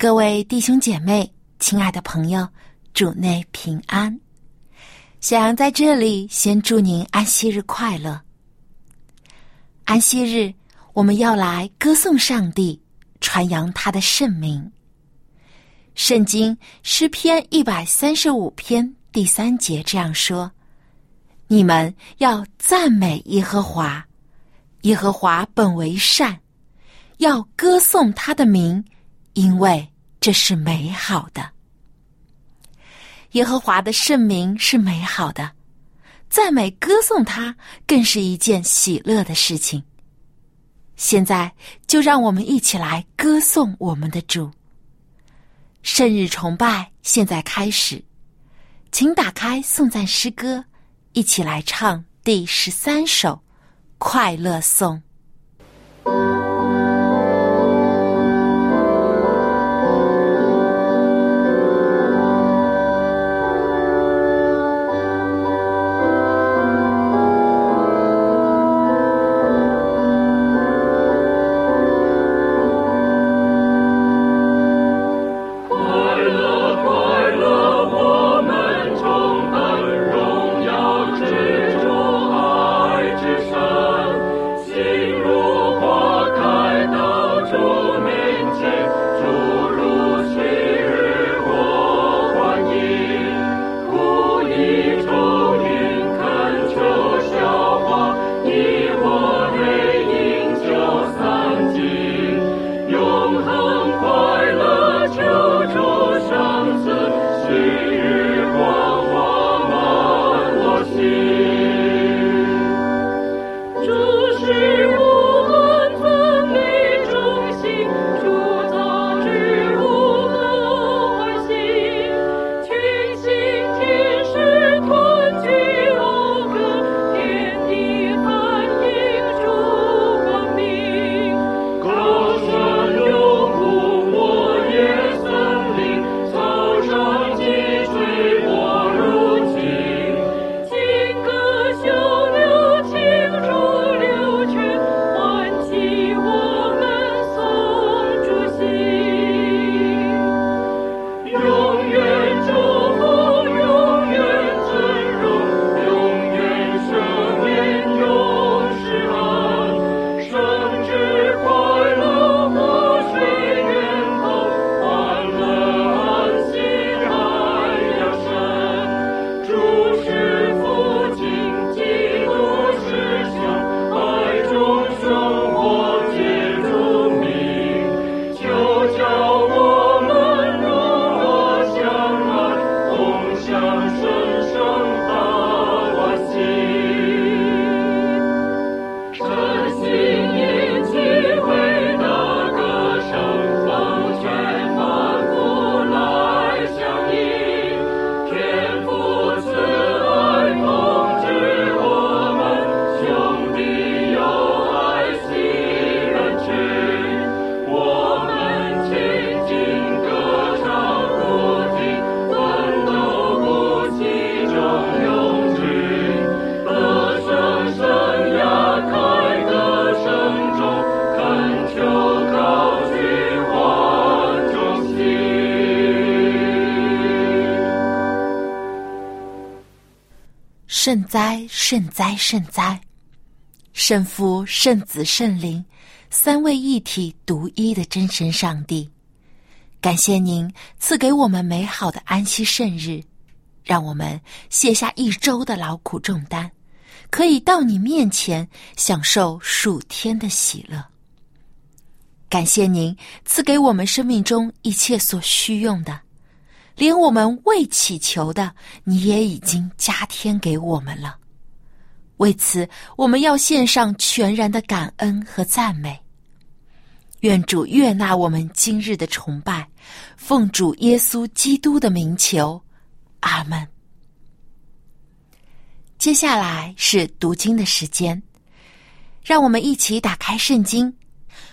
各位弟兄姐妹，亲爱的朋友，主内平安。小杨在这里先祝您安息日快乐。安息日，我们要来歌颂上帝，传扬他的圣名。圣经诗篇一百三十五篇第三节这样说：“你们要赞美耶和华，耶和华本为善，要歌颂他的名。”因为这是美好的，耶和华的圣名是美好的，赞美歌颂他更是一件喜乐的事情。现在就让我们一起来歌颂我们的主。圣日崇拜现在开始，请打开颂赞诗歌，一起来唱第十三首《快乐颂》。Russia. 圣哉，圣哉，圣哉！圣父、圣子、圣灵，三位一体、独一的真神上帝，感谢您赐给我们美好的安息圣日，让我们卸下一周的劳苦重担，可以到你面前享受数天的喜乐。感谢您赐给我们生命中一切所需用的。连我们未祈求的，你也已经加添给我们了。为此，我们要献上全然的感恩和赞美。愿主悦纳我们今日的崇拜，奉主耶稣基督的名求，阿门。接下来是读经的时间，让我们一起打开圣经，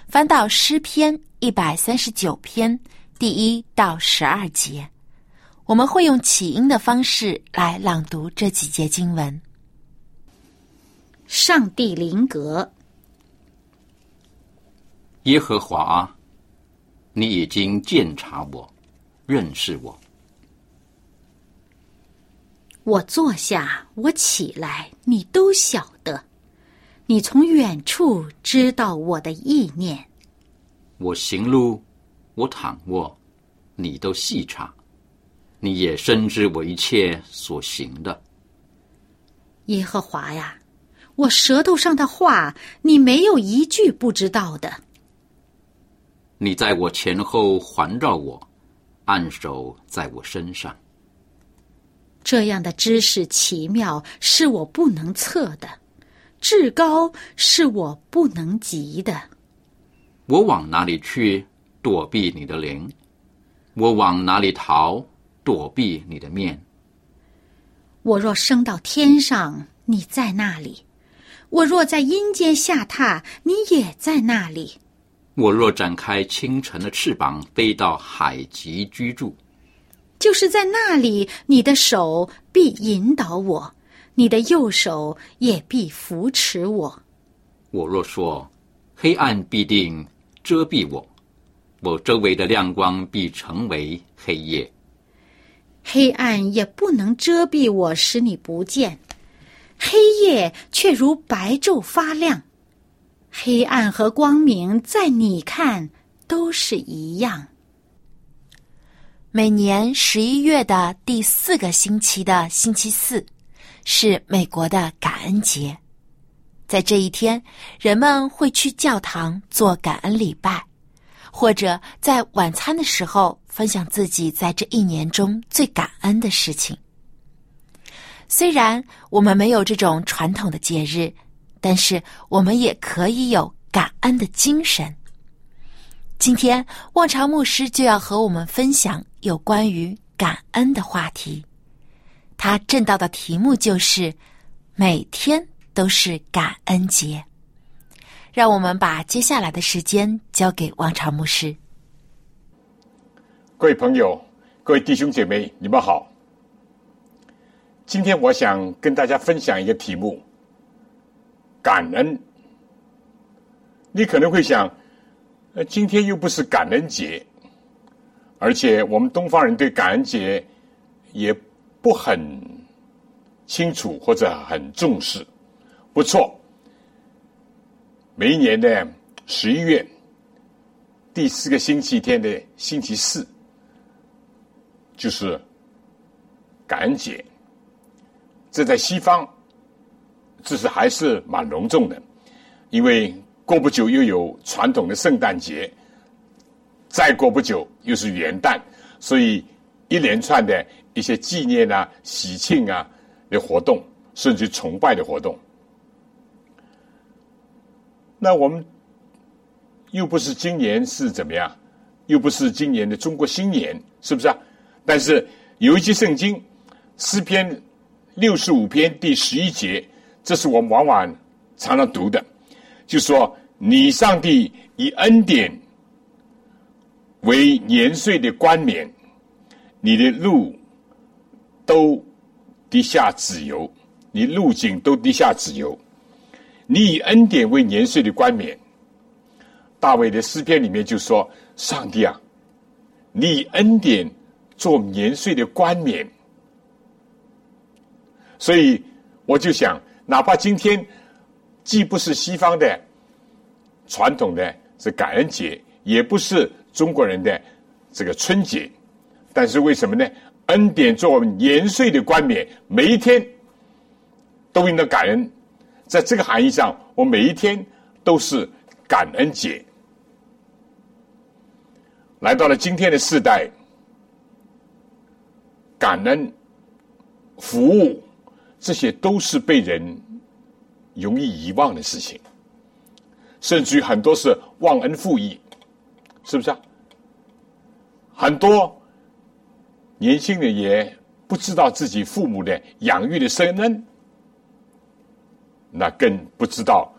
翻到诗篇一百三十九篇第一到十二节。我们会用起音的方式来朗读这几节经文。上帝灵格，耶和华，你已经鉴察我，认识我。我坐下，我起来，你都晓得。你从远处知道我的意念。我行路，我躺卧，你都细察。你也深知我一切所行的。耶和华呀，我舌头上的话，你没有一句不知道的。你在我前后环绕我，按手在我身上。这样的知识奇妙，是我不能测的；至高，是我不能及的。我往哪里去躲避你的灵？我往哪里逃躲避你的面？我若升到天上，你在那里；我若在阴间下榻，你也在那里。我若展开清晨的翅膀，飞到海极居住。就是在那里，你的手必引导我，你的右手也必扶持我。我若说黑暗必定遮蔽我，我周围的亮光必成为黑夜。黑暗也不能遮蔽我，使你不见；黑夜却如白昼发亮。黑暗和光明，在你看都是一样。每年十一月的第四个星期的星期四，是美国的感恩节。在这一天，人们会去教堂做感恩礼拜，或者在晚餐的时候分享自己在这一年中最感恩的事情。虽然我们没有这种传统的节日，但是我们也可以有感恩的精神。今天，望潮牧师就要和我们分享有关于感恩的话题。他正道的题目就是“每天都是感恩节”。让我们把接下来的时间交给望潮牧师。各位朋友，各位弟兄姐妹，你们好。今天我想跟大家分享一个题目：感恩。你可能会想。那今天又不是感恩节，而且我们东方人对感恩节也不很清楚或者很重视。不错，每一年的十一月第四个星期天的星期四，就是感恩节。这在西方，这是还是蛮隆重的，因为。过不久又有传统的圣诞节，再过不久又是元旦，所以一连串的一些纪念啊、喜庆啊的活动，甚至崇拜的活动。那我们又不是今年是怎么样？又不是今年的中国新年，是不是啊？但是有一句圣经诗篇六十五篇第十一节，这是我们往往常常读的。就说你上帝以恩典为年岁的冠冕，你的路都滴下子油，你路径都滴下子油。你以恩典为年岁的冠冕。大卫的诗篇里面就说：“上帝啊，你以恩典做年岁的冠冕。”所以我就想，哪怕今天。既不是西方的传统的这感恩节，也不是中国人的这个春节，但是为什么呢？恩典做我们年岁的冠冕，每一天都应该感恩。在这个含义上，我每一天都是感恩节。来到了今天的世代，感恩、服务，这些都是被人。容易遗忘的事情，甚至于很多是忘恩负义，是不是啊？很多年轻人也不知道自己父母的养育的深恩，那更不知道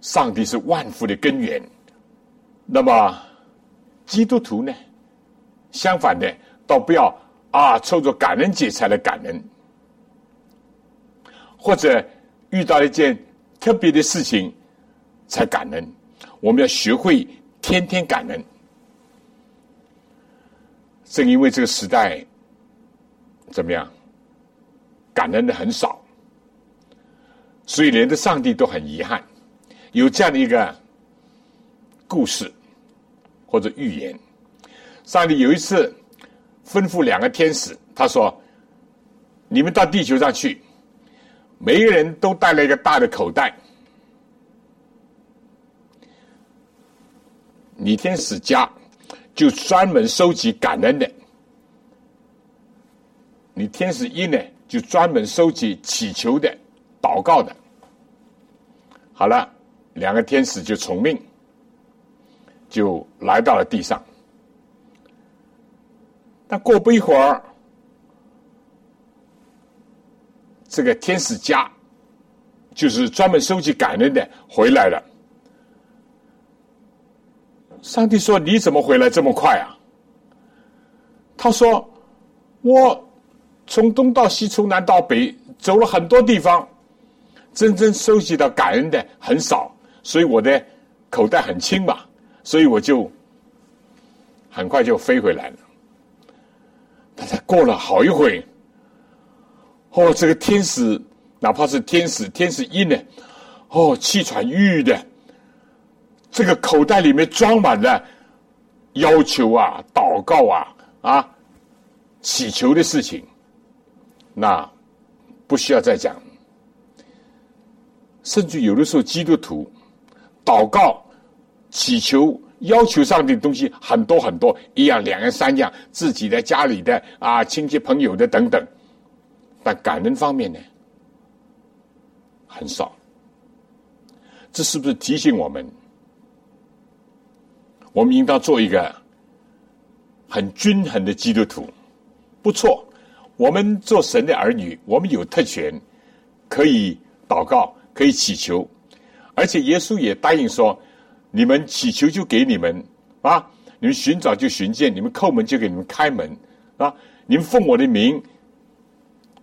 上帝是万福的根源。那么基督徒呢？相反的，倒不要啊，凑着感恩节才来感恩，或者遇到一件特别的事情才感恩。我们要学会天天感恩。正因为这个时代怎么样，感恩的很少，所以连的上帝都很遗憾。有这样的一个故事或者寓言，上帝有一次吩咐两个天使，他说：“你们到地球上去，每一个人都带了一个大的口袋。你天使家。”就专门收集感恩的，你天使一呢，就专门收集祈求的、祷告的。好了，两个天使就从命，就来到了地上。但过不一会儿，这个天使家就是专门收集感恩的回来了。上帝说：“你怎么回来这么快啊？”他说：“我从东到西，从南到北，走了很多地方，真正收集到感恩的很少，所以我的口袋很轻嘛，所以我就很快就飞回来了。但是过了好一会，哦，这个天使，哪怕是天使，天使一呢，哦，气喘吁吁的。”这个口袋里面装满了要求啊、祷告啊、啊祈求的事情，那不需要再讲。甚至有的时候，基督徒祷告、祈求、要求上的东西很多很多，一样、两样、三样，自己的、家里的啊、亲戚朋友的等等，但感恩方面呢，很少。这是不是提醒我们？我们应当做一个很均衡的基督徒，不错。我们做神的儿女，我们有特权，可以祷告，可以祈求，而且耶稣也答应说：你们祈求就给你们啊，你们寻找就寻见，你们叩门就给你们开门啊。你们奉我的名，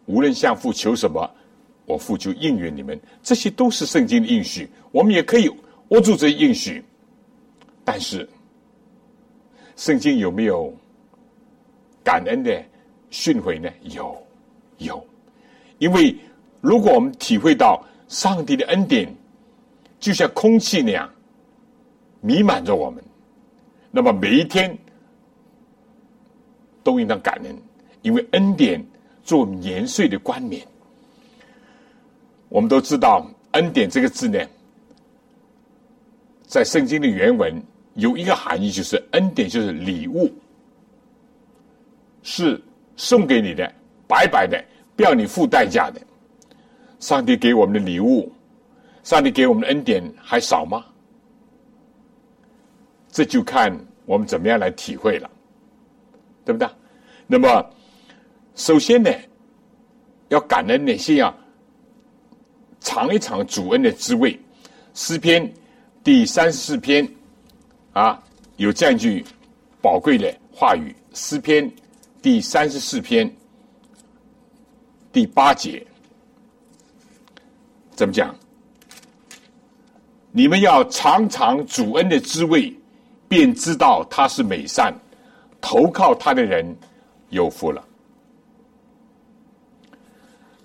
无论向父求什么，我父就应允你们。这些都是圣经的应许，我们也可以握住这应许，但是。圣经有没有感恩的训诲呢？有，有。因为如果我们体会到上帝的恩典，就像空气那样弥漫着我们，那么每一天都应当感恩，因为恩典做年岁的冠冕。我们都知道“恩典”这个字呢，在圣经的原文。有一个含义，就是恩典，就是礼物，是送给你的，白白的，不要你付代价的。上帝给我们的礼物，上帝给我们的恩典还少吗？这就看我们怎么样来体会了，对不对？那么，首先呢，要感恩呢，先要尝一尝主恩的滋味。诗篇第三十四篇。啊，有这样一句宝贵的话语，《诗篇》第三十四篇第八节，怎么讲？你们要尝尝主恩的滋味，便知道他是美善，投靠他的人有福了。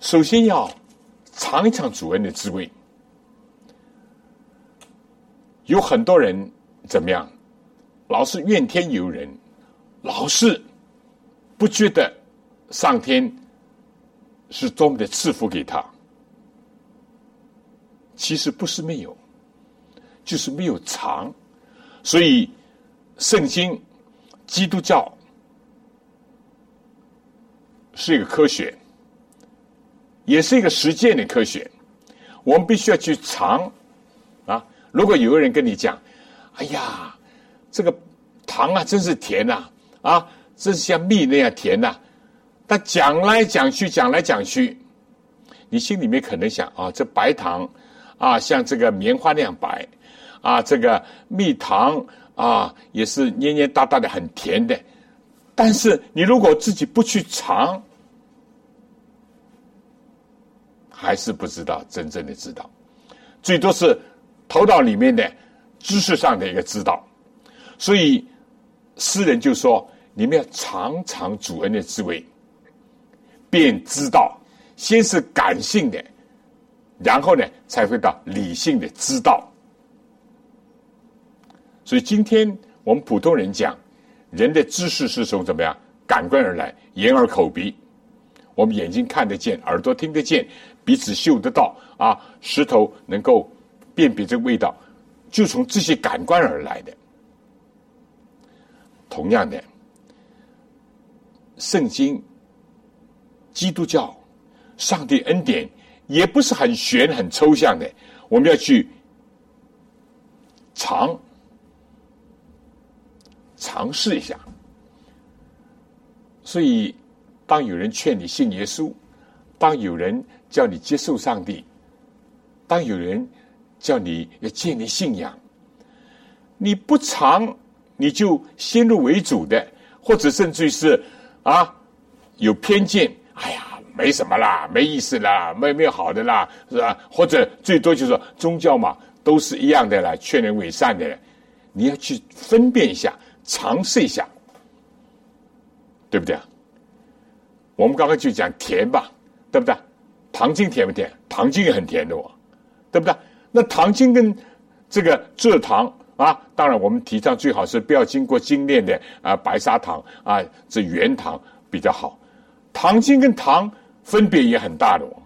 首先要尝一尝主恩的滋味，有很多人。怎么样？老是怨天尤人，老是不觉得上天是多么的赐福给他。其实不是没有，就是没有尝。所以，圣经、基督教是一个科学，也是一个实践的科学。我们必须要去尝啊。如果有个人跟你讲：“哎呀，这个糖啊，真是甜呐，啊，真是像蜜那样甜呐。”但讲来讲去，讲来讲去，你心里面可能想：“啊，这白糖啊，像这个棉花那样白啊，这个蜜糖啊，也是黏黏哒哒的，很甜的。”但是你如果自己不去尝，还是不知道真正的知道，最多是头脑里面的知识上的一个知道。所以诗人就说：“你们要尝尝主恩的滋味，便知道。先是感性的，然后呢，才会到理性的知道。”所以今天我们普通人讲，人的知识是从怎么样感官而来，眼耳口鼻。我们眼睛看得见，耳朵听得见，鼻子嗅得到啊，舌头能够辨别这个味道，就从这些感官而来的。同样的，圣经、基督教、上帝恩典也不是很玄、很抽象的，我们要去尝尝试一下。所以。当有人劝你信耶稣，当有人叫你接受上帝，当有人叫你要建立信仰，你不尝，你就先入为主的，或者甚至是啊有偏见，哎呀，没什么啦，没意思啦，没没有好的啦，是吧？或者最多就是说宗教嘛，都是一样的啦，劝人为善的，你要去分辨一下，尝试一下，对不对啊？我们刚刚就讲甜吧，对不对？糖精甜不甜？糖精也很甜的哦，对不对？那糖精跟这个蔗糖啊，当然我们提倡最好是不要经过精炼的啊白砂糖啊，这原糖比较好。糖精跟糖分别也很大的哦，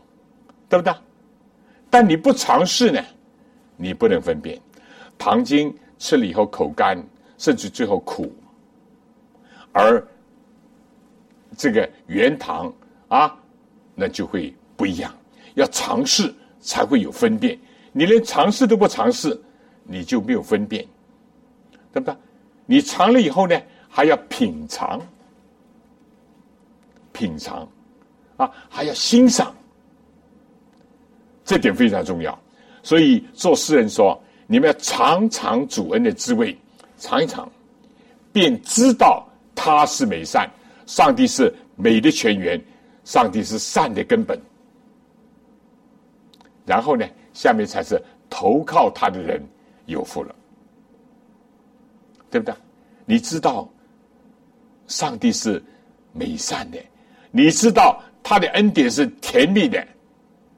对不对？但你不尝试呢，你不能分辨。糖精吃了以后口干，甚至最后苦，而。这个原糖啊，那就会不一样。要尝试才会有分辨。你连尝试都不尝试，你就没有分辨，对不对？你尝了以后呢，还要品尝，品尝啊，还要欣赏，这点非常重要。所以做诗人说：“你们要尝尝主恩的滋味，尝一尝，便知道他是美善。”上帝是美的泉源，上帝是善的根本。然后呢，下面才是投靠他的人有福了，对不对？你知道，上帝是美善的，你知道他的恩典是甜蜜的、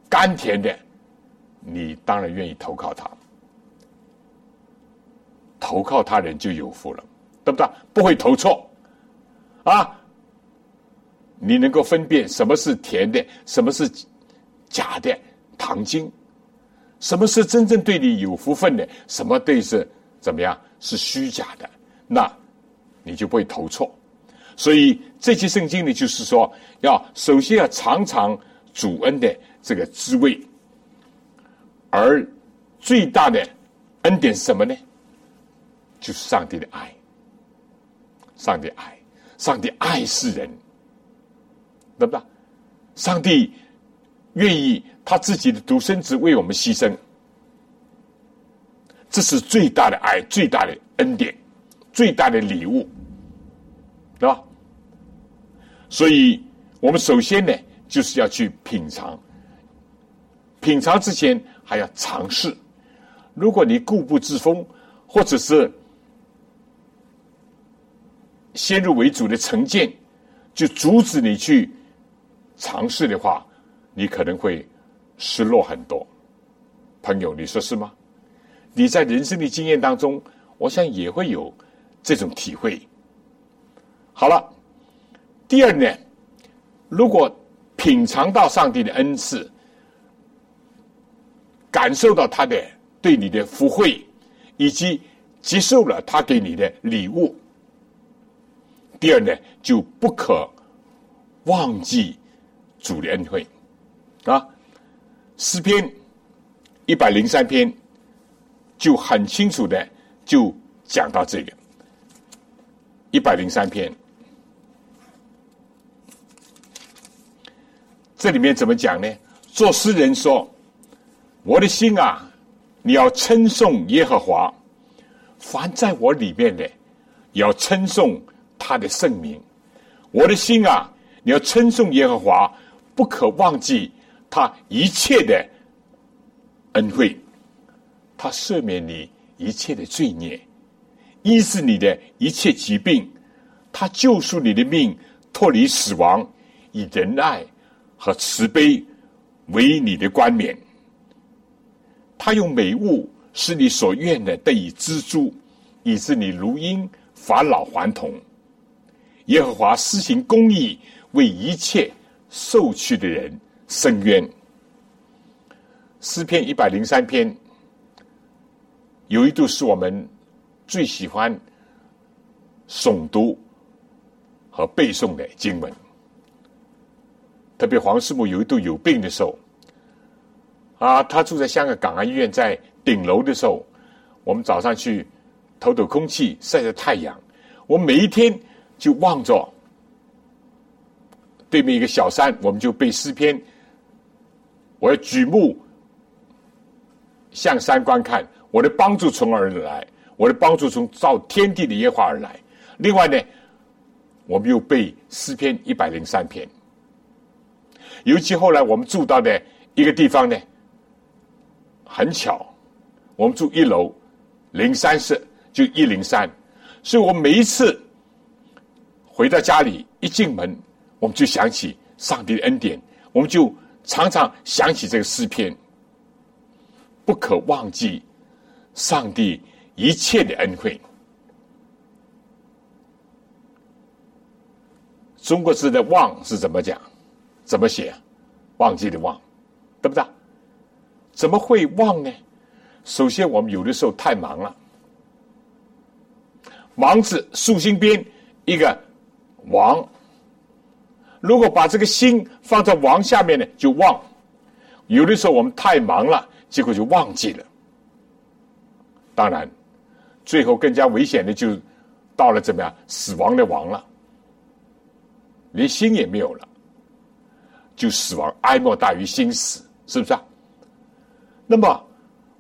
甘甜的，你当然愿意投靠他。投靠他人就有福了，对不对？不会投错啊。你能够分辨什么是甜的，什么是假的糖精，什么是真正对你有福分的，什么对是怎么样是虚假的，那你就不会投错。所以这期圣经呢，就是说，要首先要尝尝主恩的这个滋味，而最大的恩典是什么呢？就是上帝的爱，上帝爱，上帝爱世人。对不对？上帝愿意他自己的独生子为我们牺牲，这是最大的爱，最大的恩典，最大的礼物，对吧？所以，我们首先呢，就是要去品尝。品尝之前还要尝试。如果你固步自封，或者是先入为主的成见，就阻止你去。尝试的话，你可能会失落很多。朋友，你说是吗？你在人生的经验当中，我想也会有这种体会。好了，第二呢，如果品尝到上帝的恩赐，感受到他的对你的福惠，以及接受了他给你的礼物，第二呢，就不可忘记。主的恩惠啊，诗篇一百零三篇就很清楚的就讲到这个一百零三篇，这里面怎么讲呢？作诗人说：“我的心啊，你要称颂耶和华，凡在我里面的，要称颂他的圣名。我的心啊，你要称颂耶和华，不可忘记他一切的。”恩惠，他赦免你一切的罪孽，医治你的一切疾病，他救赎你的命，脱离死亡，以仁爱和慈悲为你的冠冕。他用美物使你所愿的得以知足，以致你如婴返老还童。耶和华施行公义，为一切受屈的人伸冤。诗篇一百零三篇，有一度是我们最喜欢诵读和背诵的经文。特别黄师母有一度有病的时候，啊，他住在香港港安医院在顶楼的时候，我们早上去透透空气、晒晒太阳。我每一天就望着对面一个小山，我们就背诗篇。我要举目。向山观看，我的帮助从而来，我的帮助从造天地的耶和华而来。另外呢，我们又背诗篇一百零三篇。尤其后来我们住到的一个地方呢，很巧，我们住一楼零三室，就一零三，所以我每一次回到家里一进门，我们就想起上帝的恩典，我们就常常想起这个诗篇。不可忘记上帝一切的恩惠。中国字的“忘”是怎么讲？怎么写？忘记的“忘”，对不对？怎么会忘呢？首先，我们有的时候太忙了。忙字竖心边一个“王”，如果把这个心放在“王”下面呢，就忘。有的时候我们太忙了。结果就忘记了。当然，最后更加危险的就到了怎么样？死亡的亡了，连心也没有了，就死亡，哀莫大于心死，是不是啊？那么，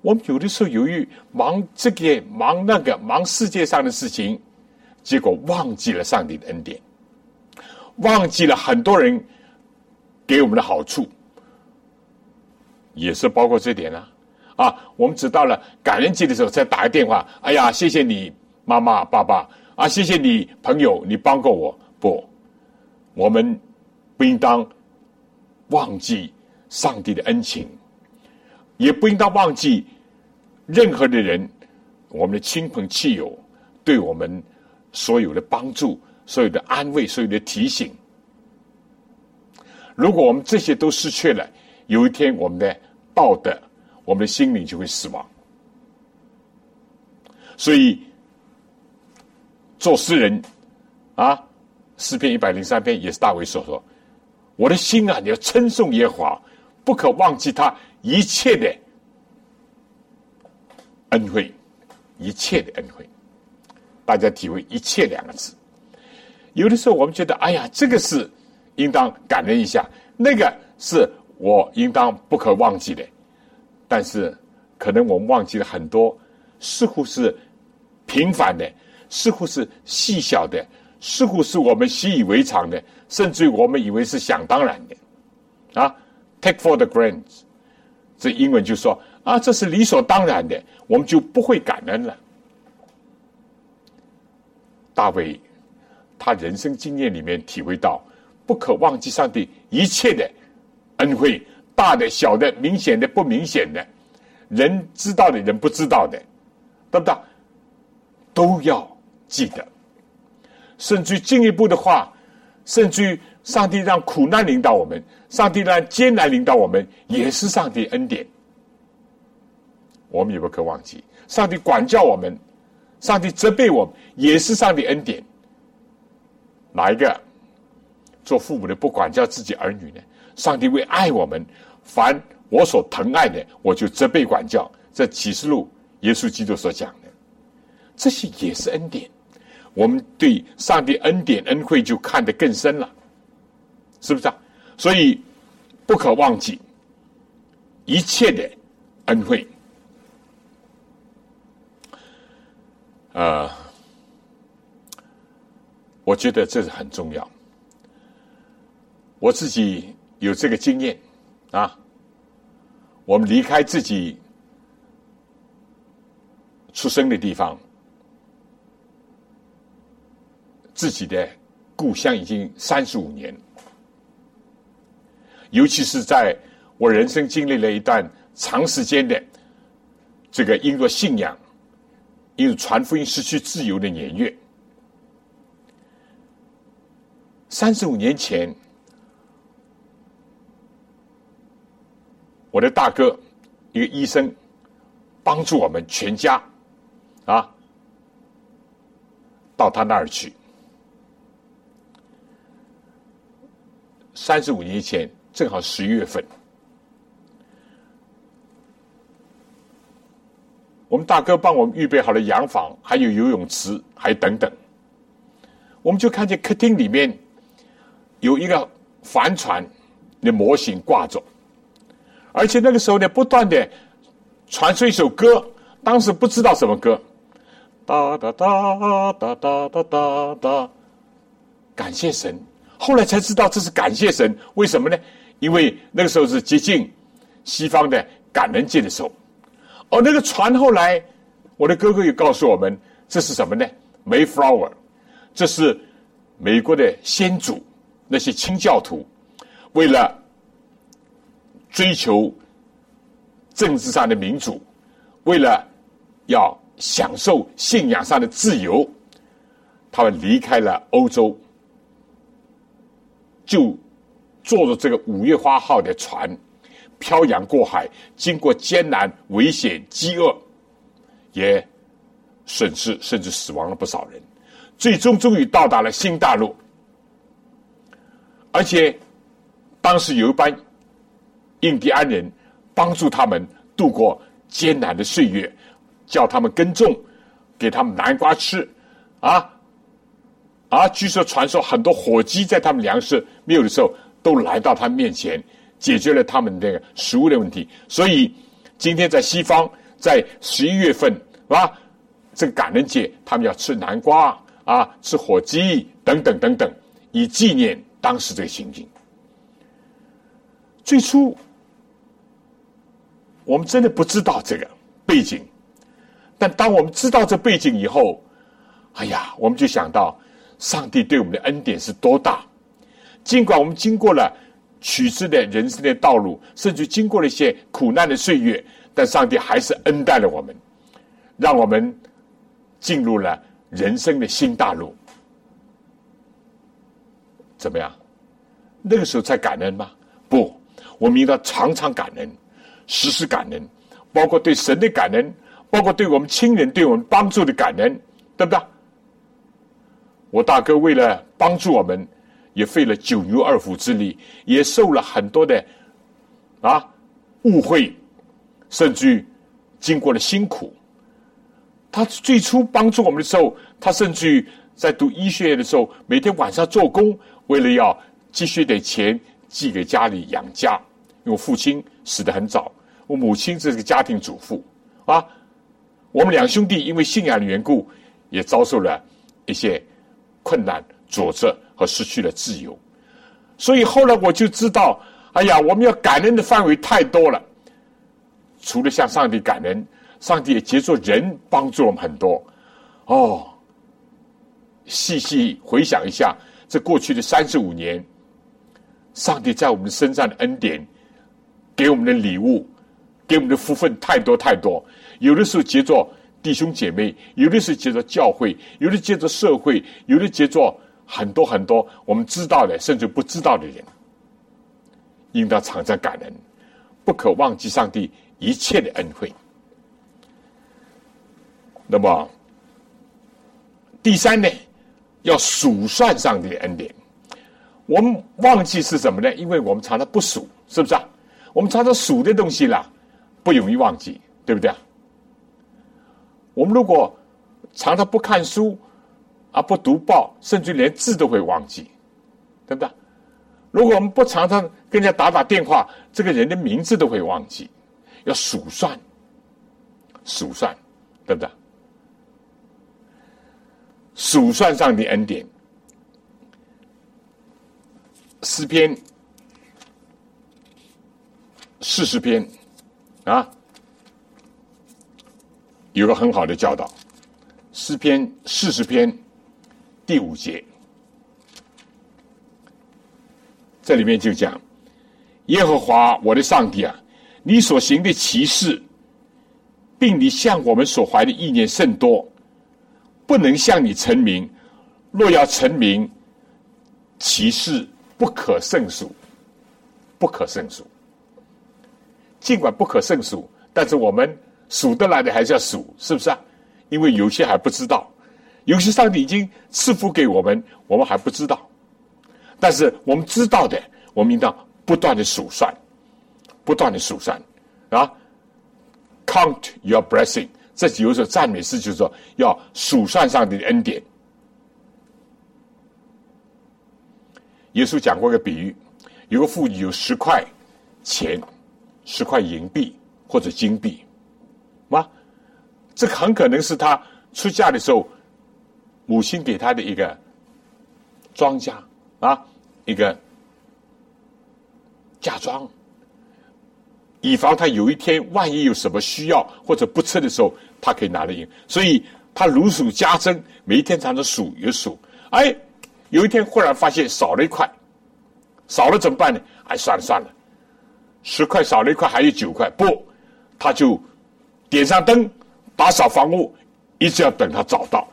我们有的时候由于忙这个忙那个忙世界上的事情，结果忘记了上帝的恩典，忘记了很多人给我们的好处。也是包括这点呢，啊，我们知道了感恩节的时候再打个电话，哎呀，谢谢你妈妈爸爸啊，谢谢你朋友，你帮过我。不，我们不应当忘记上帝的恩情，也不应当忘记任何的人，我们的亲朋戚友对我们所有的帮助、所有的安慰、所有的提醒。如果我们这些都失去了，有一天，我们的道德，我们的心灵就会死亡。所以，做诗人啊，诗篇一百零三篇也是大卫所说：“我的心啊，你要称颂耶和华，不可忘记他一切的恩惠，一切的恩惠。”大家体会“一切”两个字。有的时候，我们觉得，哎呀，这个是应当感恩一下，那个是。我应当不可忘记的，但是可能我们忘记了很多，似乎是平凡的，似乎是细小的，似乎是我们习以为常的，甚至于我们以为是想当然的，啊，take for the granted，这英文就说啊，这是理所当然的，我们就不会感恩了。大卫他人生经验里面体会到，不可忘记上帝一切的。恩惠大的、小的、明显的、不明显的，人知道的人不知道的，对不对？都要记得。甚至进一步的话，甚至上帝让苦难领导我们，上帝让艰难领导我们，也是上帝恩典。我们也不可忘记，上帝管教我们，上帝责备我们，也是上帝恩典。哪一个做父母的不管教自己儿女呢？上帝为爱我们，凡我所疼爱的，我就责备管教。这启示录耶稣基督所讲的，这些也是恩典。我们对上帝恩典恩惠就看得更深了，是不是啊？所以不可忘记一切的恩惠。呃，我觉得这是很重要。我自己有这个经验啊，我们离开自己出生的地方，自己的故乡已经三十五年，尤其是在我人生经历了一段长时间的这个因为信仰。因传福音失去自由的年月，三十五年前，我的大哥一个医生帮助我们全家啊到他那儿去。三十五年前，正好十一月份。我们大哥帮我们预备好了洋房，还有游泳池，还等等。我们就看见客厅里面有一个帆船的模型挂着，而且那个时候呢，不断的传出一首歌，当时不知道什么歌，哒哒哒哒哒哒哒哒，感谢神。后来才知道这是感谢神，为什么呢？因为那个时候是接近西方的感恩节的时候。哦，那个船后来，我的哥哥又告诉我们，这是什么呢？Mayflower，这是美国的先祖，那些清教徒为了追求政治上的民主，为了要享受信仰上的自由，他们离开了欧洲，就坐着这个五月花号的船。漂洋过海，经过艰难、危险、饥饿，也损失甚至死亡了不少人。最终，终于到达了新大陆，而且当时有一班印第安人帮助他们度过艰难的岁月，叫他们耕种，给他们南瓜吃，啊啊！据说传说很多火鸡在他们粮食没有的时候，都来到他面前。解决了他们的食物的问题，所以今天在西方，在十一月份啊，这个感恩节，他们要吃南瓜啊，吃火鸡等等等等，以纪念当时这个情景。最初我们真的不知道这个背景，但当我们知道这背景以后，哎呀，我们就想到上帝对我们的恩典是多大，尽管我们经过了。曲折的人生的道路，甚至经过了一些苦难的岁月，但上帝还是恩待了我们，让我们进入了人生的新大陆。怎么样？那个时候才感恩吗？不，我们应当常常感恩，时时感恩，包括对神的感恩，包括对我们亲人对我们帮助的感恩，对不对？我大哥为了帮助我们。也费了九牛二虎之力，也受了很多的啊误会，甚至经过了辛苦。他最初帮助我们的时候，他甚至于在读医学院的时候，每天晚上做工，为了要积蓄点钱寄给家里养家。因为我父亲死得很早，我母亲是个家庭主妇啊。我们两兄弟因为信仰的缘故，也遭受了一些困难挫折。和失去了自由，所以后来我就知道，哎呀，我们要感恩的范围太多了。除了向上帝感恩，上帝也接触人帮助我们很多。哦，细细回想一下，这过去的三十五年，上帝在我们身上的恩典，给我们的礼物，给我们的福分太多太多。有的时候结作弟兄姐妹，有的时候结作教会，有的结作社会，有的结作。很多很多我们知道的，甚至不知道的人，应当常常感恩，不可忘记上帝一切的恩惠。那么，第三呢，要数算上帝的恩典。我们忘记是什么呢？因为我们常常不数，是不是啊？我们常常数的东西啦，不容易忘记，对不对啊？我们如果常常不看书，啊，不读报，甚至连字都会忘记，对不对？如果我们不常常跟人家打打电话，这个人的名字都会忘记，要数算，数算，对不对？数算上的恩典，诗篇四十篇啊，有个很好的教导，诗篇四十篇。第五节，这里面就讲：耶和华我的上帝啊，你所行的奇事，并你向我们所怀的意念甚多，不能向你成名。若要成名，其事不可胜数，不可胜数。尽管不可胜数，但是我们数得来的还是要数，是不是啊？因为有些还不知道。有些上帝已经赐福给我们，我们还不知道。但是我们知道的，我们应当不断的数算，不断的数算啊。Count your blessing，这有时候赞美诗就是说要数算上帝的恩典。耶稣讲过一个比喻，有个妇女有十块钱，十块银币或者金币，吗？这很可能是他出嫁的时候。母亲给他的一个庄稼啊，一个嫁妆，以防他有一天万一有什么需要或者不测的时候，他可以拿得赢。所以他如数家珍，每一天常常数有数。哎，有一天忽然发现少了一块，少了怎么办呢？哎，算了算了，十块少了一块，还有九块，不，他就点上灯，打扫房屋，一直要等他找到。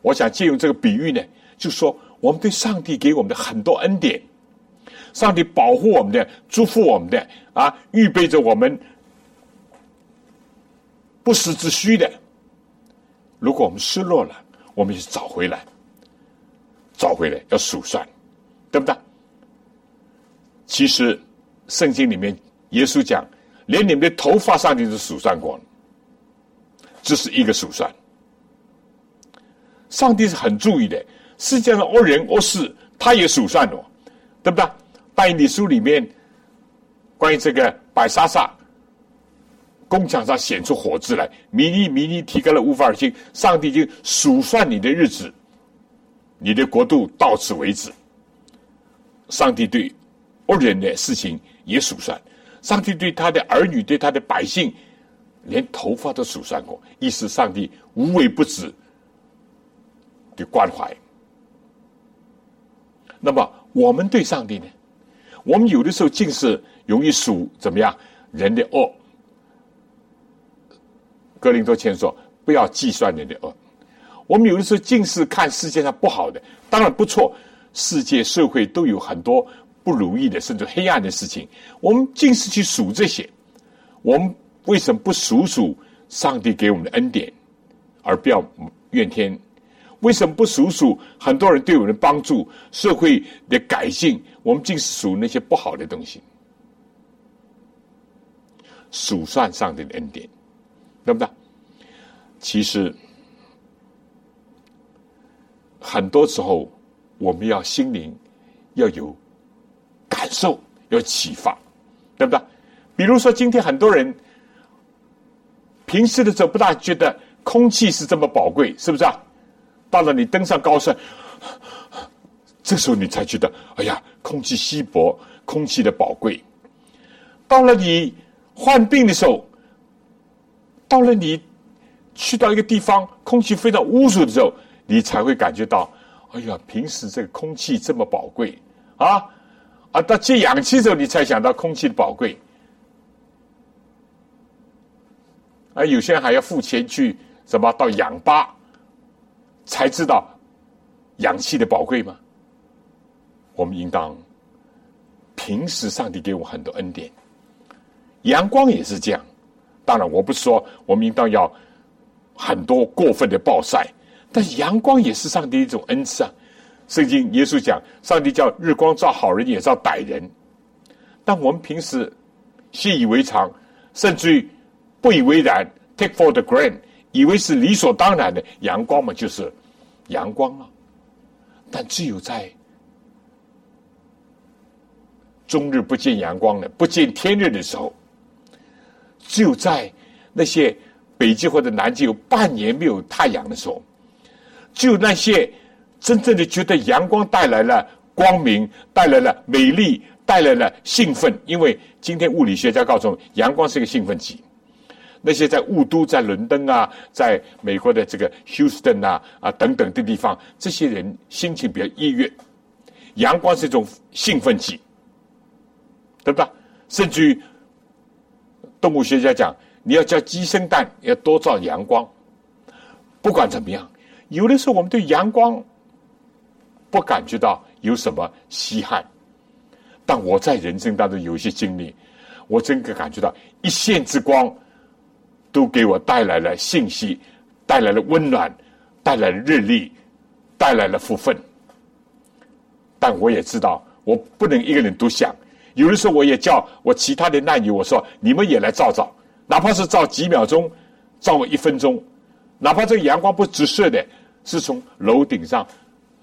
我想借用这个比喻呢，就说我们对上帝给我们的很多恩典，上帝保护我们的、祝福我们的啊，预备着我们不时之需的。如果我们失落了，我们就找回来，找回来要数算，对不对？其实圣经里面耶稣讲，连你们的头发上帝都数算过了，这是一个数算。上帝是很注意的，世界上恶人恶事，他也数算的，对不对？但以理书里面关于这个白沙沙宫墙上显出火字来，迷离迷离提高了无法而行。上帝就数算你的日子，你的国度到此为止。上帝对恶人的事情也数算，上帝对他的儿女、对他的百姓，连头发都数算过，意思上帝无微不至。的关怀。那么我们对上帝呢？我们有的时候竟是容易数怎么样人的恶。格林多前说：“不要计算人的恶。”我们有的时候竟是看世界上不好的，当然不错，世界社会都有很多不如意的，甚至黑暗的事情。我们竟是去数这些，我们为什么不数数上帝给我们的恩典，而不要怨天？为什么不数数很多人对我们的帮助、社会的改进？我们竟数那些不好的东西，数算上帝的恩典，对不对？其实很多时候，我们要心灵要有感受，要启发，对不对？比如说，今天很多人平时的时候不大觉得空气是这么宝贵，是不是啊？到了你登上高山，这时候你才觉得，哎呀，空气稀薄，空气的宝贵。到了你患病的时候，到了你去到一个地方，空气非常污浊的时候，你才会感觉到，哎呀，平时这个空气这么宝贵啊！啊，到接氧气的时候，你才想到空气的宝贵。而有些人还要付钱去什么到氧吧。才知道氧气的宝贵吗？我们应当平时上帝给我很多恩典，阳光也是这样。当然，我不是说我们应当要很多过分的暴晒，但阳光也是上帝一种恩赐啊。圣经耶稣讲，上帝叫日光照好人也照歹人。但我们平时习以为常，甚至于不以为然，take for the grant，以为是理所当然的。阳光嘛，就是阳光啊。但只有在终日不见阳光的、不见天日的时候，只有在那些北极或者南极有半年没有太阳的时候，只有那些真正的觉得阳光带来了光明，带来了美丽，带来了兴奋。因为今天物理学家告诉我们，阳光是一个兴奋剂。那些在雾都、在伦敦啊，在美国的这个休斯顿啊啊等等的地方，这些人心情比较抑郁。阳光是一种兴奋剂。对吧？甚至于动物学家讲，你要叫鸡生蛋，要多照阳光。不管怎么样，有的时候我们对阳光不感觉到有什么稀罕，但我在人生当中有一些经历，我真的感觉到一线之光都给我带来了信息，带来了温暖，带来了日历，带来了福分。但我也知道，我不能一个人独享。有的时候，我也叫我其他的难友，我说你们也来照照，哪怕是照几秒钟，照我一分钟，哪怕这个阳光不直射的，是从楼顶上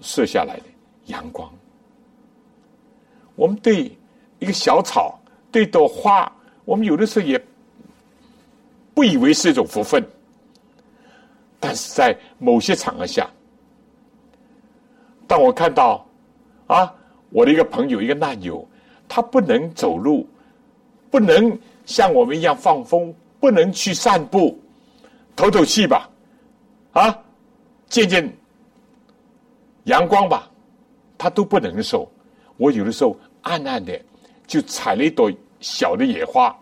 射下来的阳光。我们对一个小草，对朵花，我们有的时候也不以为是一种福分，但是在某些场合下，当我看到啊，我的一个朋友，一个难友。他不能走路，不能像我们一样放风，不能去散步，透透气吧，啊，见见阳光吧，他都不能受。我有的时候暗暗的就采了一朵小的野花，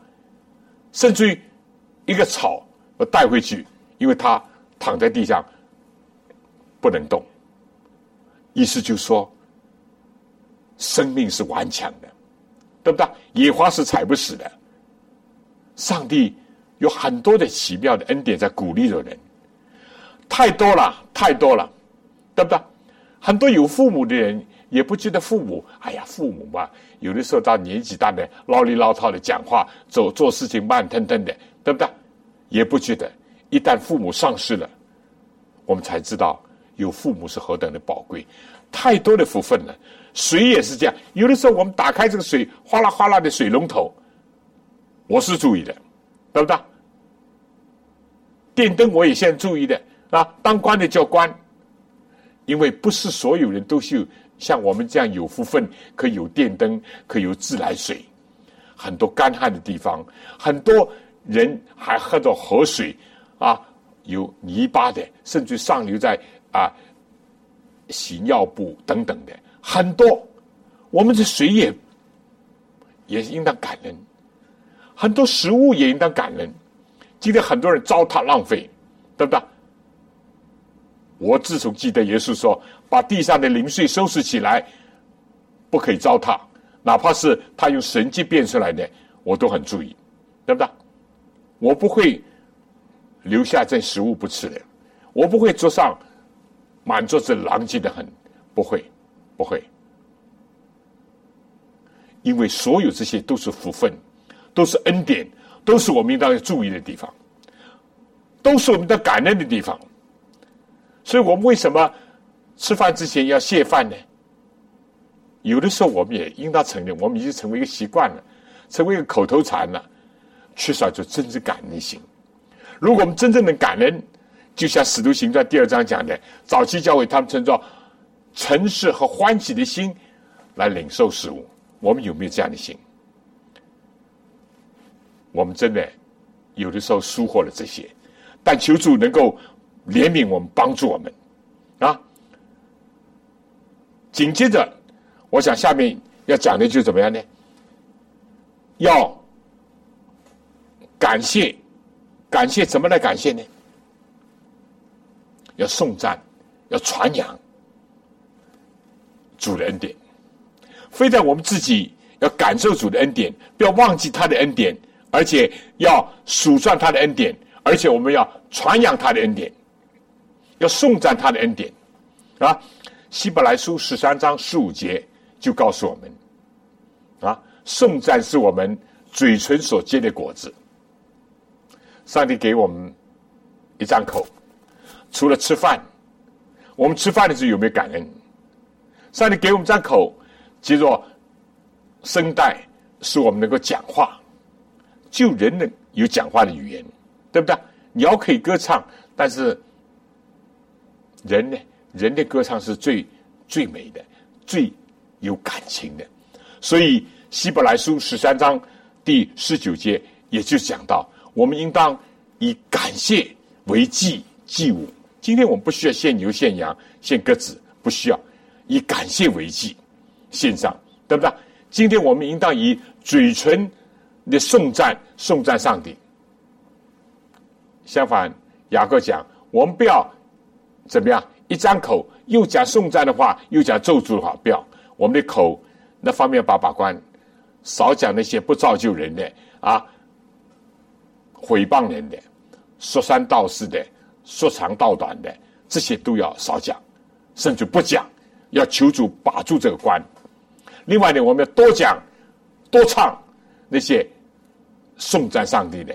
甚至于一个草，我带回去，因为他躺在地上不能动。意思就是说，生命是顽强的。对不对？野花是踩不死的。上帝有很多的奇妙的恩典在鼓励着人，太多了，太多了，对不对？很多有父母的人也不觉得父母，哎呀，父母嘛，有的时候到年纪大的唠里唠叨的讲话，做做事情慢吞吞的，对不对？也不觉得，一旦父母丧失了，我们才知道有父母是何等的宝贵，太多的福分了。水也是这样，有的时候我们打开这个水，哗啦哗啦的水龙头，我是注意的，对不对？电灯我也先注意的啊，当官的叫关，因为不是所有人都是像我们这样有福分，可以有电灯，可以有自来水。很多干旱的地方，很多人还喝着河水啊，有泥巴的，甚至上流在啊洗尿布等等的。很多，我们的水也也应当感恩，很多食物也应当感恩。今天很多人糟蹋浪费，对不对？我自从记得耶稣说，把地上的零碎收拾起来，不可以糟蹋，哪怕是他用神迹变出来的，我都很注意，对不对？我不会留下这食物不吃的，我不会桌上满桌子狼藉的很，不会。不会，因为所有这些都是福分，都是恩典，都是我们应当要注意的地方，都是我们的感恩的地方。所以我们为什么吃饭之前要谢饭呢？有的时候我们也应当承认，我们已经成为一个习惯了，成为一个口头禅了，缺少就真正感恩心。如果我们真正的感恩，就像《使徒行传》第二章讲的，早期教会他们称作。诚实和欢喜的心来领受事物，我们有没有这样的心？我们真的有的时候疏忽了这些，但求主能够怜悯我们，帮助我们啊！紧接着，我想下面要讲的就怎么样呢？要感谢，感谢怎么来感谢呢？要颂赞，要传扬。主的恩典，非但我们自己要感受主的恩典，不要忘记他的恩典，而且要数算他的恩典，而且我们要传扬他的恩典，要颂赞他的恩典，啊！希伯来书十三章十五节就告诉我们，啊，颂赞是我们嘴唇所结的果子。上帝给我们一张口，除了吃饭，我们吃饭的时候有没有感恩？上帝给我们张口，接着声带，使我们能够讲话，就人能有讲话的语言，对不对？鸟可以歌唱，但是人呢？人的歌唱是最最美的，最有感情的。所以希伯来书十三章第十九节也就讲到。我们应当以感谢为祭祭物。今天我们不需要献牛、献羊、献鸽子，不需要以感谢为祭献上，对不对？今天我们应当以嘴唇的颂赞颂赞上帝。相反，雅各讲，我们不要怎么样，一张口又讲颂赞的话，又讲咒诅的话，不要。我们的口那方面把把关，少讲那些不造就人的啊。毁谤人的、说三道四的、说长道短的，这些都要少讲，甚至不讲，要求主把住这个关。另外呢，我们要多讲、多唱那些颂赞上帝的，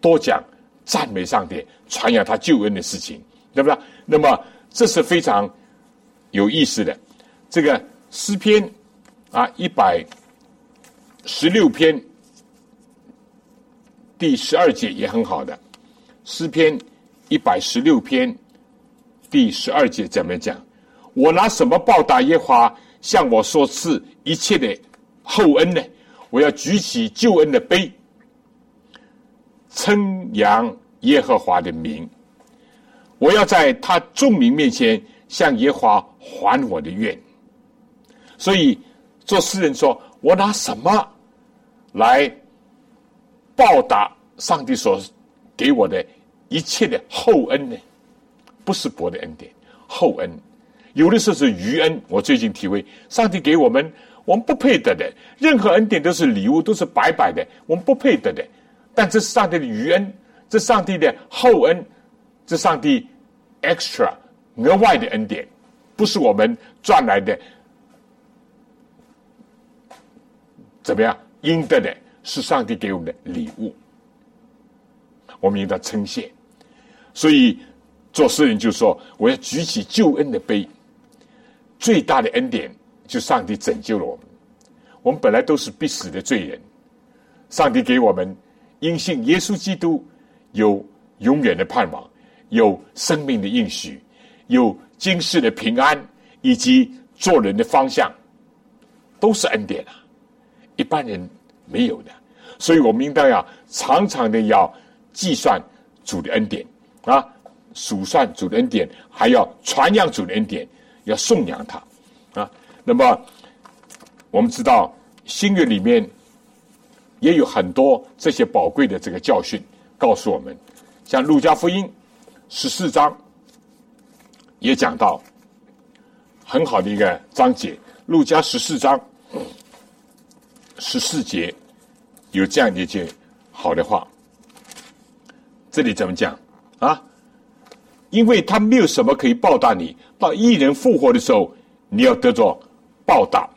多讲赞美上帝、传扬他救恩的事情，对不对？那么这是非常有意思的。这个诗篇啊，一百十六篇。第十二节也很好的，诗篇一百十六篇第十二节怎么讲？我拿什么报答耶和华向我所赐一切的厚恩呢？我要举起救恩的杯，称扬耶和华的名。我要在他众民面前向耶和华还我的愿。所以做诗人说：“我拿什么来？”报答上帝所给我的一切的厚恩呢？不是薄的恩典，厚恩。有的时候是余恩。我最近体会，上帝给我们，我们不配得的。任何恩典都是礼物，都是白白的，我们不配得的。但这是上帝的余恩，这上帝的厚恩，这上帝 extra 额外的恩典，不是我们赚来的，怎么样应得的？是上帝给我们的礼物，我们应当称谢。所以做诗人就说：“我要举起救恩的杯，最大的恩典就上帝拯救了我们。我们本来都是必死的罪人，上帝给我们因信耶稣基督有永远的盼望，有生命的应许，有今世的平安，以及做人的方向，都是恩典啊！一般人。”没有的，所以我们应当要常常的要计算主的恩典啊，数算主的恩典，还要传扬主的恩典，要颂扬他啊。那么我们知道新约里面也有很多这些宝贵的这个教训，告诉我们，像路加福音十四章也讲到很好的一个章节，路加十四章。十四节有这样的一句好的话，这里怎么讲啊？因为他没有什么可以报答你，到一人复活的时候，你要得着报答。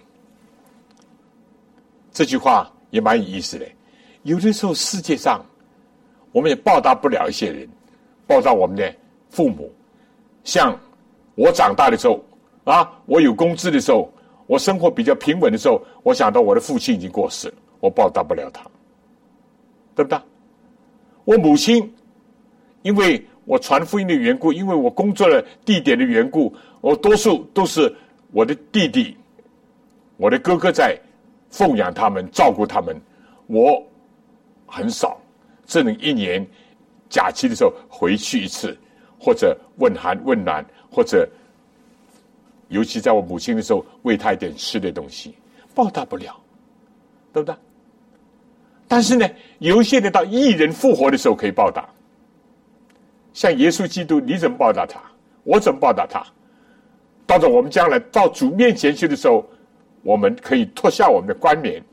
这句话也蛮有意思的。有的时候世界上我们也报答不了一些人，报答我们的父母。像我长大的时候啊，我有工资的时候。我生活比较平稳的时候，我想到我的父亲已经过世了，我报答不了他，对不对？我母亲，因为我传福音的缘故，因为我工作的地点的缘故，我多数都是我的弟弟、我的哥哥在奉养他们、照顾他们，我很少，只能一年假期的时候回去一次，或者问寒问暖，或者。尤其在我母亲的时候，喂她一点吃的东西，报答不了，对不对？但是呢，有一些人到一人复活的时候可以报答。像耶稣基督，你怎么报答他？我怎么报答他？到着我们将来到主面前去的时候，我们可以脱下我们的冠冕，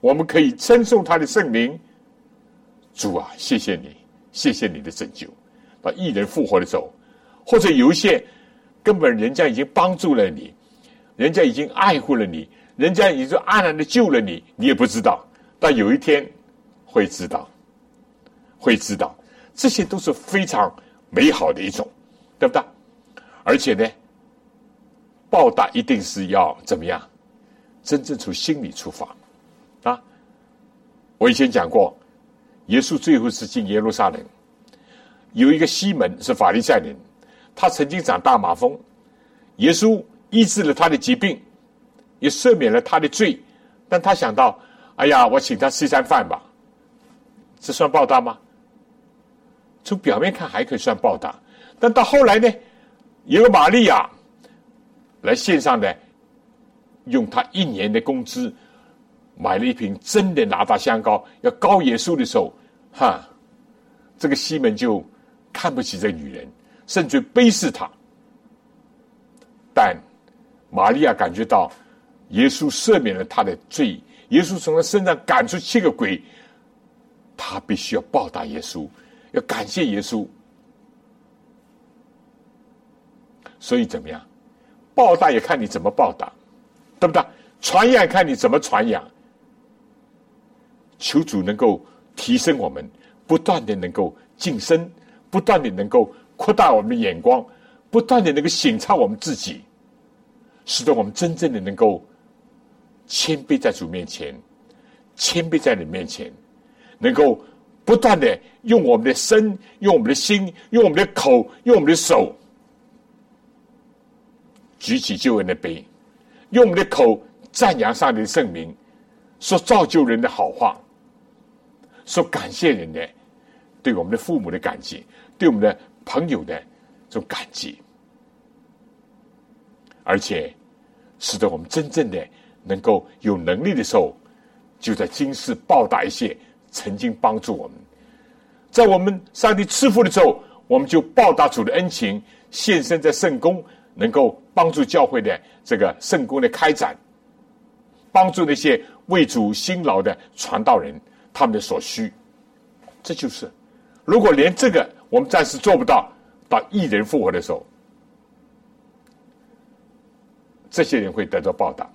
我们可以称颂他的圣名。主啊，谢谢你，谢谢你的拯救。到异人复活的时候，或者有一些。根本人家已经帮助了你，人家已经爱护了你，人家已经安然的救了你，你也不知道。但有一天会知道，会知道，这些都是非常美好的一种，对不对？而且呢，报答一定是要怎么样？真正从心里出发啊！我以前讲过，耶稣最后是进耶路撒冷，有一个西门是法利赛人，他曾经长大麻风，耶稣医治了他的疾病，也赦免了他的罪，但他想到，哎呀，我请他吃一餐饭吧，这算报答吗？从表面看还可以算报答，但到后来呢，有个玛利亚来线上的。用他一年的工资买了一瓶真的拿达香膏，要膏耶稣的时候，哈，这个西门就看不起这女人，甚至卑视她。但玛利亚感觉到耶稣赦免了他的罪，耶稣从他身上赶出七个鬼，他必须要报答耶稣，要感谢耶稣。所以怎么样？报答也看你怎么报答。对不对？传扬看你怎么传扬。求主能够提升我们，不断的能够晋升，不断的能够扩大我们的眼光，不断的能够省察我们自己，使得我们真正的能够谦卑在主面前，谦卑在你面前，能够不断的用我们的身，用我们的心，用我们的口，用我们的手，举起救恩的杯。用我们的口赞扬上帝的圣名，说造就人的好话，说感谢人的对我们的父母的感激，对我们的朋友的这种感激，而且使得我们真正的能够有能力的时候，就在今世报答一些曾经帮助我们，在我们上帝赐福的时候，我们就报答主的恩情，献身在圣宫。能够帮助教会的这个圣宫的开展，帮助那些为主辛劳的传道人他们的所需，这就是。如果连这个我们暂时做不到，到一人复活的时候，这些人会得到报答。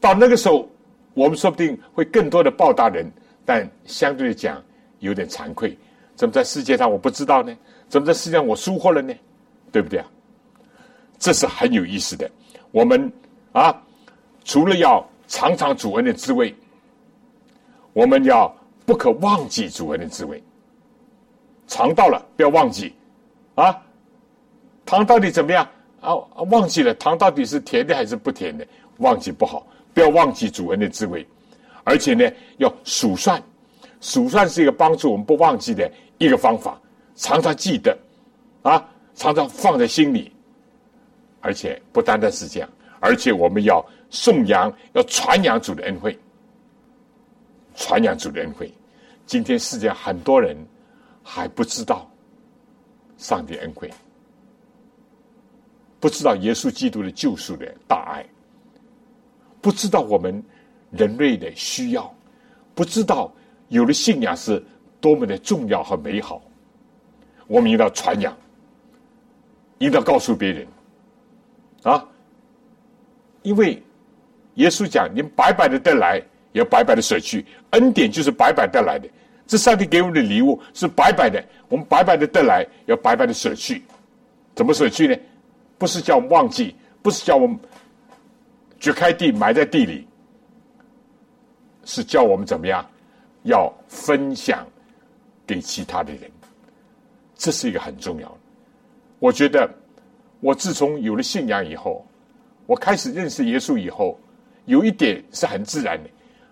到那个时候，我们说不定会更多的报答人，但相对的讲有点惭愧。怎么在世界上我不知道呢？怎么在世界上我疏忽了呢？对不对啊？这是很有意思的。我们啊，除了要尝尝主恩的滋味，我们要不可忘记主恩的滋味。尝到了，不要忘记啊。糖到底怎么样啊？忘记了，糖到底是甜的还是不甜的？忘记不好，不要忘记主恩的滋味。而且呢，要数算，数算是一个帮助我们不忘记的一个方法。常常记得啊，常常放在心里。而且不单单是这样，而且我们要颂扬、要传扬主的恩惠，传扬主的恩惠。今天世界上很多人还不知道上帝恩惠，不知道耶稣基督的救赎的大爱，不知道我们人类的需要，不知道有了信仰是多么的重要和美好。我们应当传扬，应当告诉别人。啊，因为耶稣讲：“你白白的得来，要白白的舍去。恩典就是白白得来的，这上帝给我们的礼物是白白的。我们白白的得来，要白白的舍去。怎么舍去呢？不是叫忘记，不是叫我们掘开地埋在地里，是叫我们怎么样？要分享给其他的人。这是一个很重要的。我觉得。”我自从有了信仰以后，我开始认识耶稣以后，有一点是很自然的：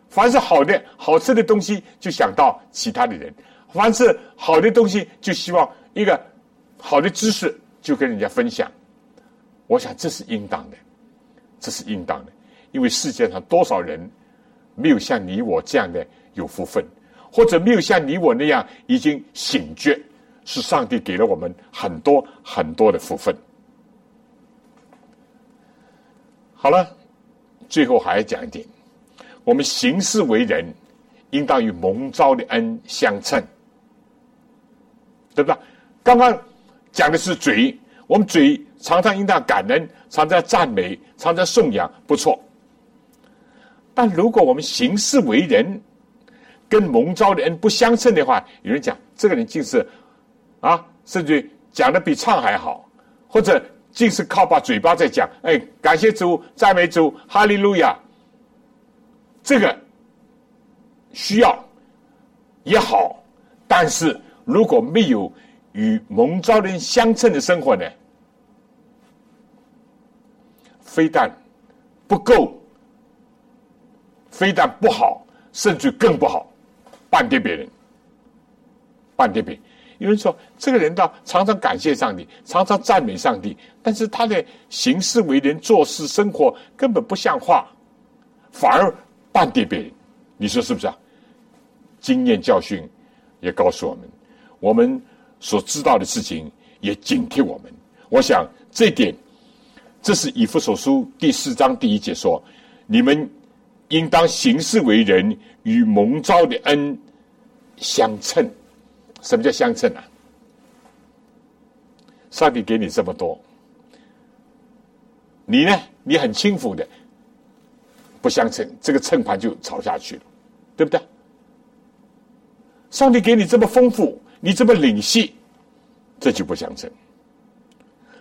凡是好的、好吃的东西，就想到其他的人；凡是好的东西，就希望一个好的知识就跟人家分享。我想这是应当的，这是应当的，因为世界上多少人没有像你我这样的有福分，或者没有像你我那样已经醒觉，是上帝给了我们很多很多的福分。好了，最后还要讲一点：我们行事为人，应当与蒙召的恩相称，对不对？刚刚讲的是嘴，我们嘴常常应当感恩，常常赞美，常常颂扬，不错。但如果我们行事为人跟蒙召的人不相称的话，有人讲这个人竟是啊，甚至讲的比唱还好，或者竟是靠把嘴巴在讲，哎，感谢主，赞美主，哈利路亚。这个需要也好，但是如果没有与蒙召人相称的生活呢，非但不够，非但不好，甚至更不好，半跌别人，半跌别人。有人说，这个人呢常常感谢上帝，常常赞美上帝，但是他的行事为人、做事生活根本不像话，反而。半跌别人，你说是不是啊？经验教训也告诉我们，我们所知道的事情也警惕我们。我想这点，这是以弗所书第四章第一节说：“你们应当行事为人，与蒙召的恩相称。”什么叫相称啊？上帝给你这么多，你呢？你很轻浮的。不相称，这个秤盘就吵下去了，对不对？上帝给你这么丰富，你这么领细，这就不相称。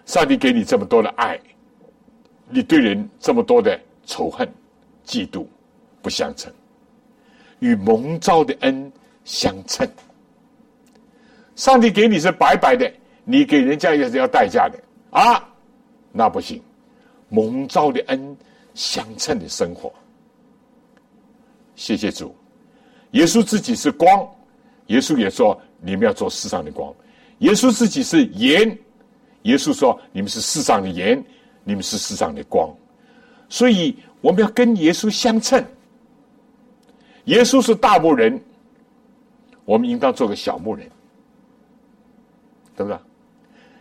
上帝给你这么多的爱，你对人这么多的仇恨、嫉妒，不相称。与蒙召的恩相称。上帝给你是白白的，你给人家也是要代价的啊，那不行。蒙召的恩。相称的生活，谢谢主。耶稣自己是光，耶稣也说你们要做世上的光。耶稣自己是盐，耶稣说你们是世上的盐，你们是世上的光。所以我们要跟耶稣相称。耶稣是大牧人，我们应当做个小牧人，对不对？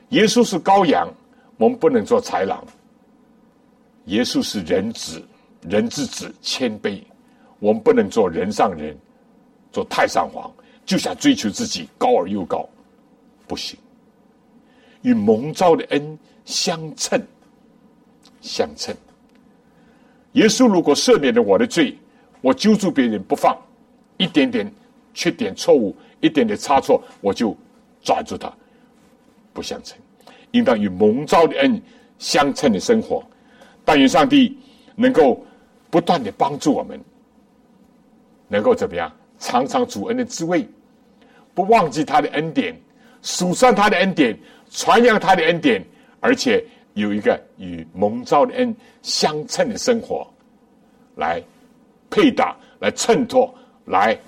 耶稣是羔羊，我们不能做豺狼。耶稣是人子，人之子，谦卑。我们不能做人上人，做太上皇，就想追求自己高而又高，不行。与蒙召的恩相称，相称。耶稣如果赦免了我的罪，我揪住别人不放，一点点缺点错误，一点点差错，我就抓住他，不相称。应当与蒙召的恩相称的生活。但愿上帝能够不断的帮助我们，能够怎么样？尝尝主恩的滋味，不忘记他的恩典，数算他的恩典，传扬他的恩典，而且有一个与蒙召的恩相称的生活，来配搭、来衬托、来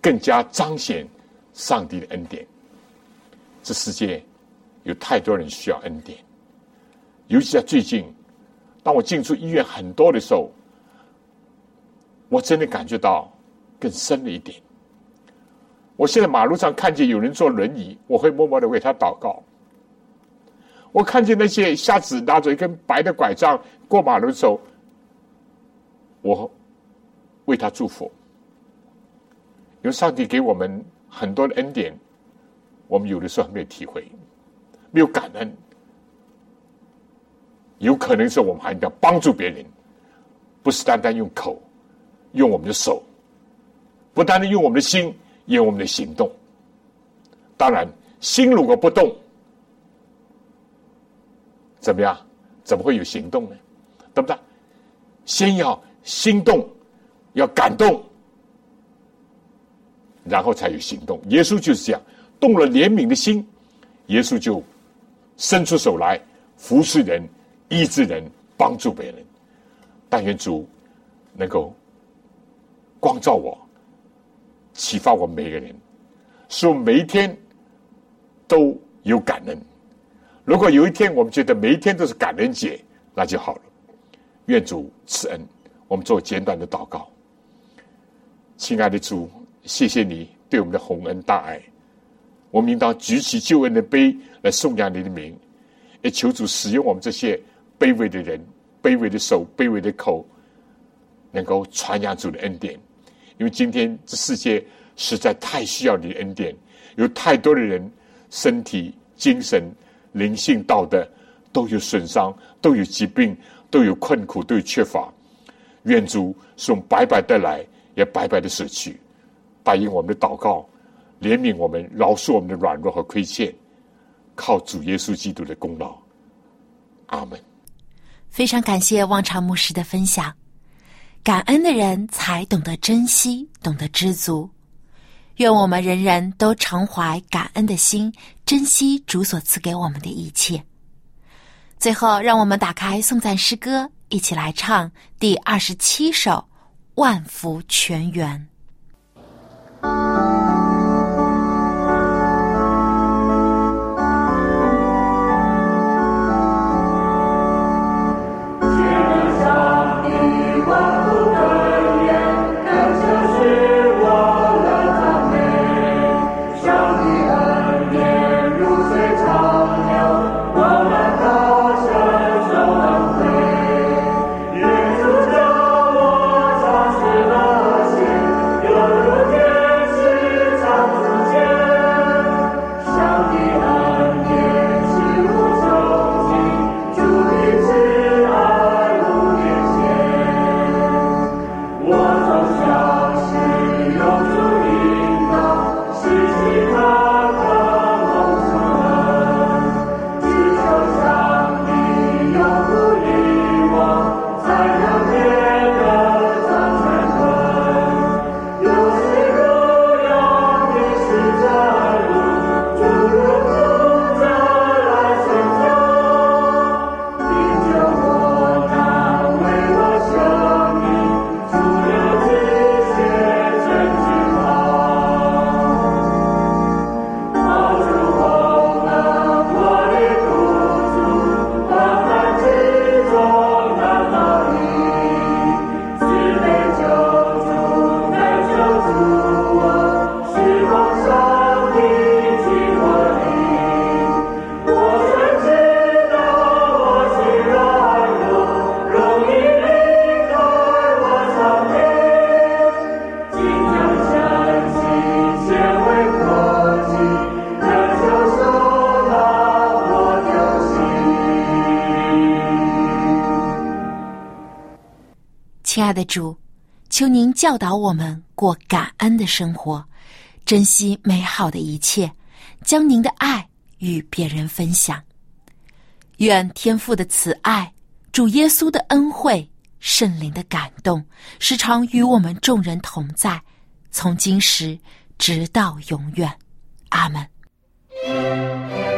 更加彰显上帝的恩典。这世界有太多人需要恩典，尤其在最近。当我进出医院很多的时候，我真的感觉到更深了一点。我现在马路上看见有人坐轮椅，我会默默的为他祷告。我看见那些瞎子拿着一根白的拐杖过马路的时候，我为他祝福。因为上帝给我们很多的恩典，我们有的时候还没有体会，没有感恩。有可能是我们还要帮助别人，不是单单用口，用我们的手，不单单用我们的心，用我们的行动。当然，心如果不动，怎么样？怎么会有行动呢？对不对？先要心动，要感动，然后才有行动。耶稣就是这样，动了怜悯的心，耶稣就伸出手来服侍人。医治人，帮助别人，但愿主能够光照我，启发我们每个人，使我们每一天都有感恩。如果有一天我们觉得每一天都是感恩节，那就好了。愿主赐恩，我们做简短的祷告。亲爱的主，谢谢你对我们的宏恩大爱，我们应当举起救恩的杯来颂扬你的名，也求主使用我们这些。卑微的人，卑微的手，卑微的口，能够传扬主的恩典。因为今天这世界实在太需要你的恩典，有太多的人身体、精神、灵性、道德都有损伤，都有疾病，都有困苦，都有缺乏。愿主是用白白的来，也白白的舍去。答应我们的祷告，怜悯我们，饶恕我们的软弱和亏欠，靠主耶稣基督的功劳。阿门。非常感谢望潮牧师的分享。感恩的人才懂得珍惜，懂得知足。愿我们人人都常怀感恩的心，珍惜主所赐给我们的一切。最后，让我们打开颂赞诗歌，一起来唱第二十七首《万福全圆》。的主，求您教导我们过感恩的生活，珍惜美好的一切，将您的爱与别人分享。愿天父的慈爱、主耶稣的恩惠、圣灵的感动，时常与我们众人同在，从今时直到永远。阿门。